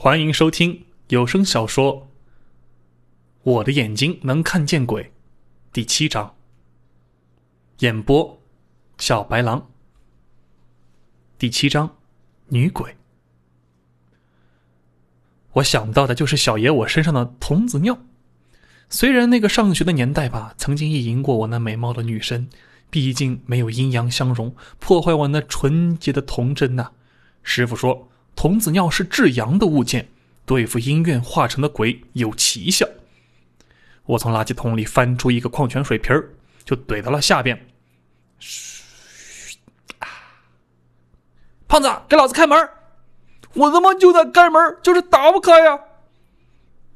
欢迎收听有声小说《我的眼睛能看见鬼》第七章。演播：小白狼。第七章，女鬼。我想到的就是小爷我身上的童子尿。虽然那个上学的年代吧，曾经意淫过我那美貌的女神，毕竟没有阴阳相融，破坏我那纯洁的童真呐。师傅说。童子尿是至阳的物件，对付阴怨化成的鬼有奇效。我从垃圾桶里翻出一个矿泉水瓶儿，就怼到了下边。嘘，胖子，给老子开门！我他妈就在开门，就是打不开呀！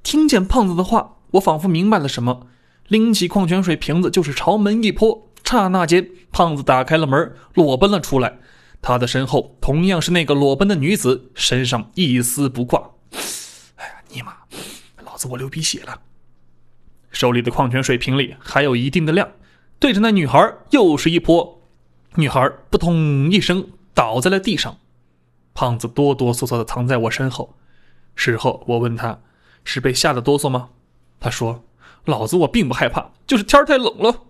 听见胖子的话，我仿佛明白了什么，拎起矿泉水瓶子就是朝门一泼。刹那间，胖子打开了门，裸奔了出来。他的身后同样是那个裸奔的女子，身上一丝不挂。哎呀，尼玛，老子我流鼻血了！手里的矿泉水瓶里还有一定的量，对着那女孩又是一泼，女孩扑通一声倒在了地上。胖子哆哆嗦嗦的藏在我身后。事后我问他，是被吓得哆嗦吗？他说：“老子我并不害怕，就是天太冷了。”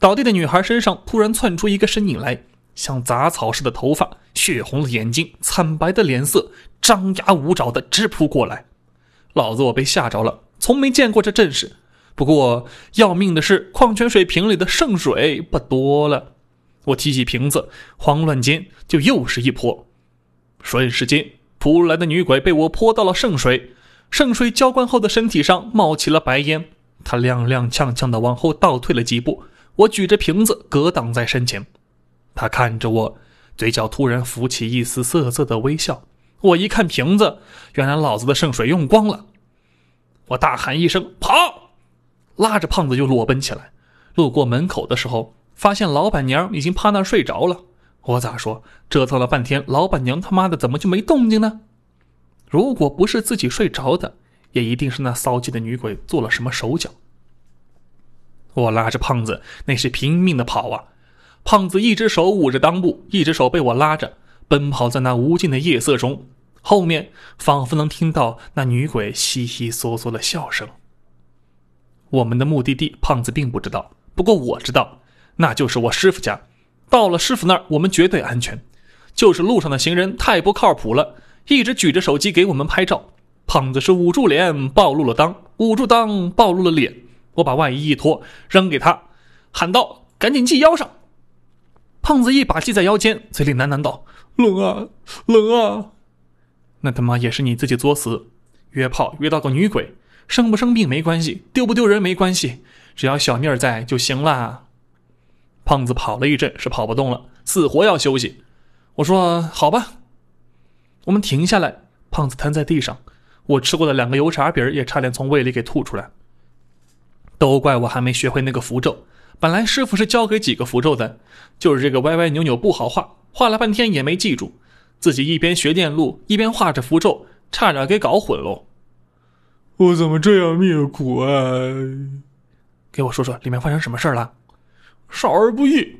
倒地的女孩身上突然窜出一个身影来。像杂草似的头发，血红的眼睛，惨白的脸色，张牙舞爪的直扑过来。老子我被吓着了，从没见过这阵势。不过要命的是，矿泉水瓶里的圣水不多了。我提起瓶子，慌乱间就又是一泼，瞬时间扑来的女鬼被我泼到了圣水，圣水浇灌后的身体上冒起了白烟。她踉踉跄跄的往后倒退了几步，我举着瓶子格挡在身前。他看着我，嘴角突然浮起一丝涩涩的微笑。我一看瓶子，原来老子的圣水用光了。我大喊一声“跑”，拉着胖子就裸奔起来。路过门口的时候，发现老板娘已经趴那睡着了。我咋说？折腾了半天，老板娘他妈的怎么就没动静呢？如果不是自己睡着的，也一定是那骚气的女鬼做了什么手脚。我拉着胖子，那是拼命的跑啊！胖子一只手捂着裆部，一只手被我拉着，奔跑在那无尽的夜色中。后面仿佛能听到那女鬼悉悉嗦嗦的笑声。我们的目的地，胖子并不知道，不过我知道，那就是我师傅家。到了师傅那儿，我们绝对安全。就是路上的行人太不靠谱了，一直举着手机给我们拍照。胖子是捂住脸暴露了裆，捂住裆暴露了脸。我把外衣一脱，扔给他，喊道：“赶紧系腰上。”胖子一把系在腰间，嘴里喃喃道：“冷啊，冷啊！那他妈也是你自己作死。约炮约到个女鬼，生不生病没关系，丢不丢人没关系，只要小命在就行啦。”胖子跑了一阵，是跑不动了，死活要休息。我说：“好吧。”我们停下来，胖子瘫在地上，我吃过的两个油茶饼也差点从胃里给吐出来。都怪我还没学会那个符咒。本来师傅是教给几个符咒的，就是这个歪歪扭扭不好画，画了半天也没记住，自己一边学电路一边画着符咒，差点给搞混喽。我怎么这样命苦啊？给我说说里面发生什么事儿了？少儿不宜。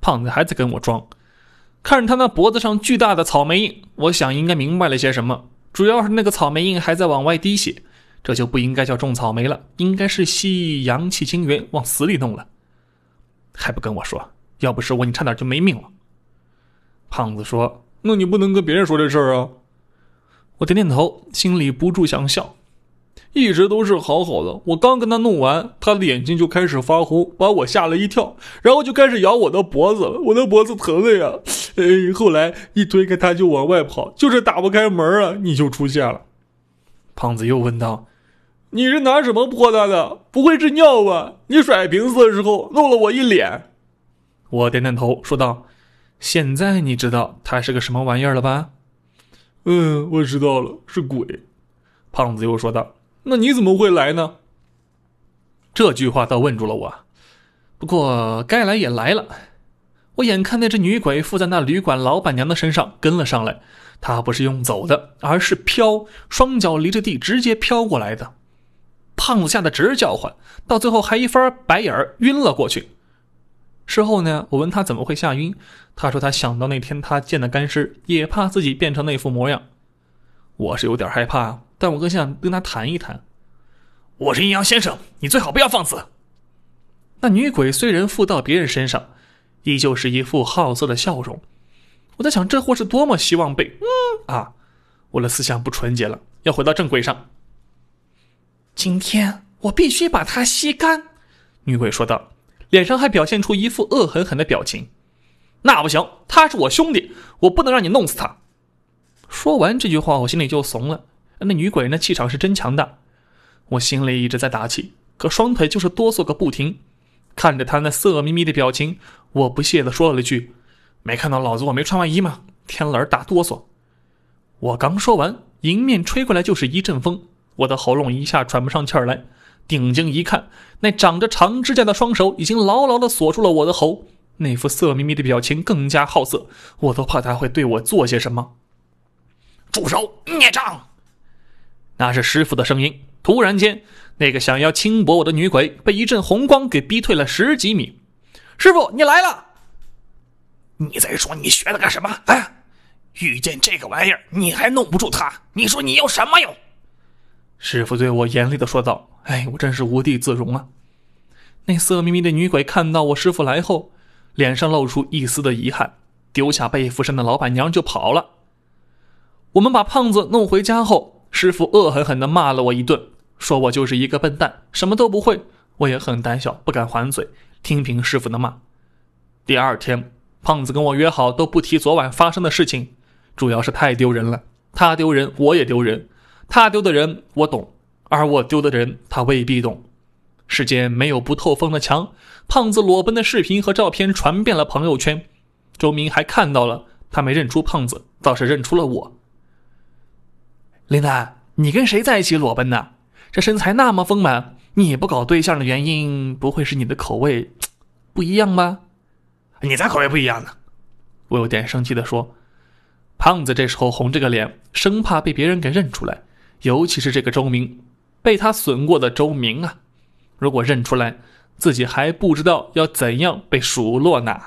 胖子还在跟我装，看着他那脖子上巨大的草莓印，我想应该明白了些什么，主要是那个草莓印还在往外滴血，这就不应该叫种草莓了，应该是吸阳气精元往死里弄了。还不跟我说，要不是我，你差点就没命了。胖子说：“那你不能跟别人说这事儿啊。”我点点头，心里不住想笑。一直都是好好的，我刚跟他弄完，他的眼睛就开始发红，把我吓了一跳，然后就开始咬我的脖子了，我的脖子疼的呀。哎，后来一推开他就往外跑，就是打不开门啊，你就出现了。胖子又问道。你是拿什么泼他的？不会是尿吧？你甩瓶子的时候弄了我一脸。我点点头，说道：“现在你知道他是个什么玩意儿了吧？”“嗯，我知道了，是鬼。”胖子又说道：“那你怎么会来呢？”这句话倒问住了我。不过该来也来了。我眼看那只女鬼附在那旅馆老板娘的身上，跟了上来。她不是用走的，而是飘，双脚离着地，直接飘过来的。胖子吓得直叫唤，到最后还一翻白眼晕了过去。事后呢，我问他怎么会吓晕，他说他想到那天他见的干尸，也怕自己变成那副模样。我是有点害怕，但我更想跟他谈一谈。我是阴阳先生，你最好不要放肆。那女鬼虽然附到别人身上，依旧是一副好色的笑容。我在想，这货是多么希望被……嗯啊，我的思想不纯洁了，要回到正轨上。今天我必须把它吸干，女鬼说道，脸上还表现出一副恶狠狠的表情。那不行，他是我兄弟，我不能让你弄死他。说完这句话，我心里就怂了。那女鬼那气场是真强大，我心里一直在打气，可双腿就是哆嗦个不停。看着他那色眯眯的表情，我不屑地说了句：“没看到老子我没穿外衣吗？天冷打哆嗦。”我刚说完，迎面吹过来就是一阵风，我的喉咙一下喘不上气儿来。定睛一看，那长着长指甲的双手已经牢牢地锁住了我的喉，那副色眯眯的表情更加好色，我都怕他会对我做些什么。住手，孽障！那是师傅的声音。突然间。那个想要轻薄我的女鬼被一阵红光给逼退了十几米。师傅，你来了！你在说你学的干什么？哎，遇见这个玩意儿你还弄不住他？你说你有什么用？师傅对我严厉的说道：“哎，我真是无地自容啊！”那色眯眯的女鬼看到我师傅来后，脸上露出一丝的遗憾，丢下被附身的老板娘就跑了。我们把胖子弄回家后，师傅恶狠狠地骂了我一顿。说我就是一个笨蛋，什么都不会。我也很胆小，不敢还嘴，听凭师傅的骂。第二天，胖子跟我约好都不提昨晚发生的事情，主要是太丢人了。他丢人，我也丢人。他丢的人我懂，而我丢的人他未必懂。世间没有不透风的墙。胖子裸奔的视频和照片传遍了朋友圈，周明还看到了，他没认出胖子，倒是认出了我。林丹，你跟谁在一起裸奔呢？这身材那么丰满，你不搞对象的原因，不会是你的口味不一样吧？你咋口味不一样呢？我有点生气的说。胖子这时候红着个脸，生怕被别人给认出来，尤其是这个周明，被他损过的周明啊！如果认出来，自己还不知道要怎样被数落呢。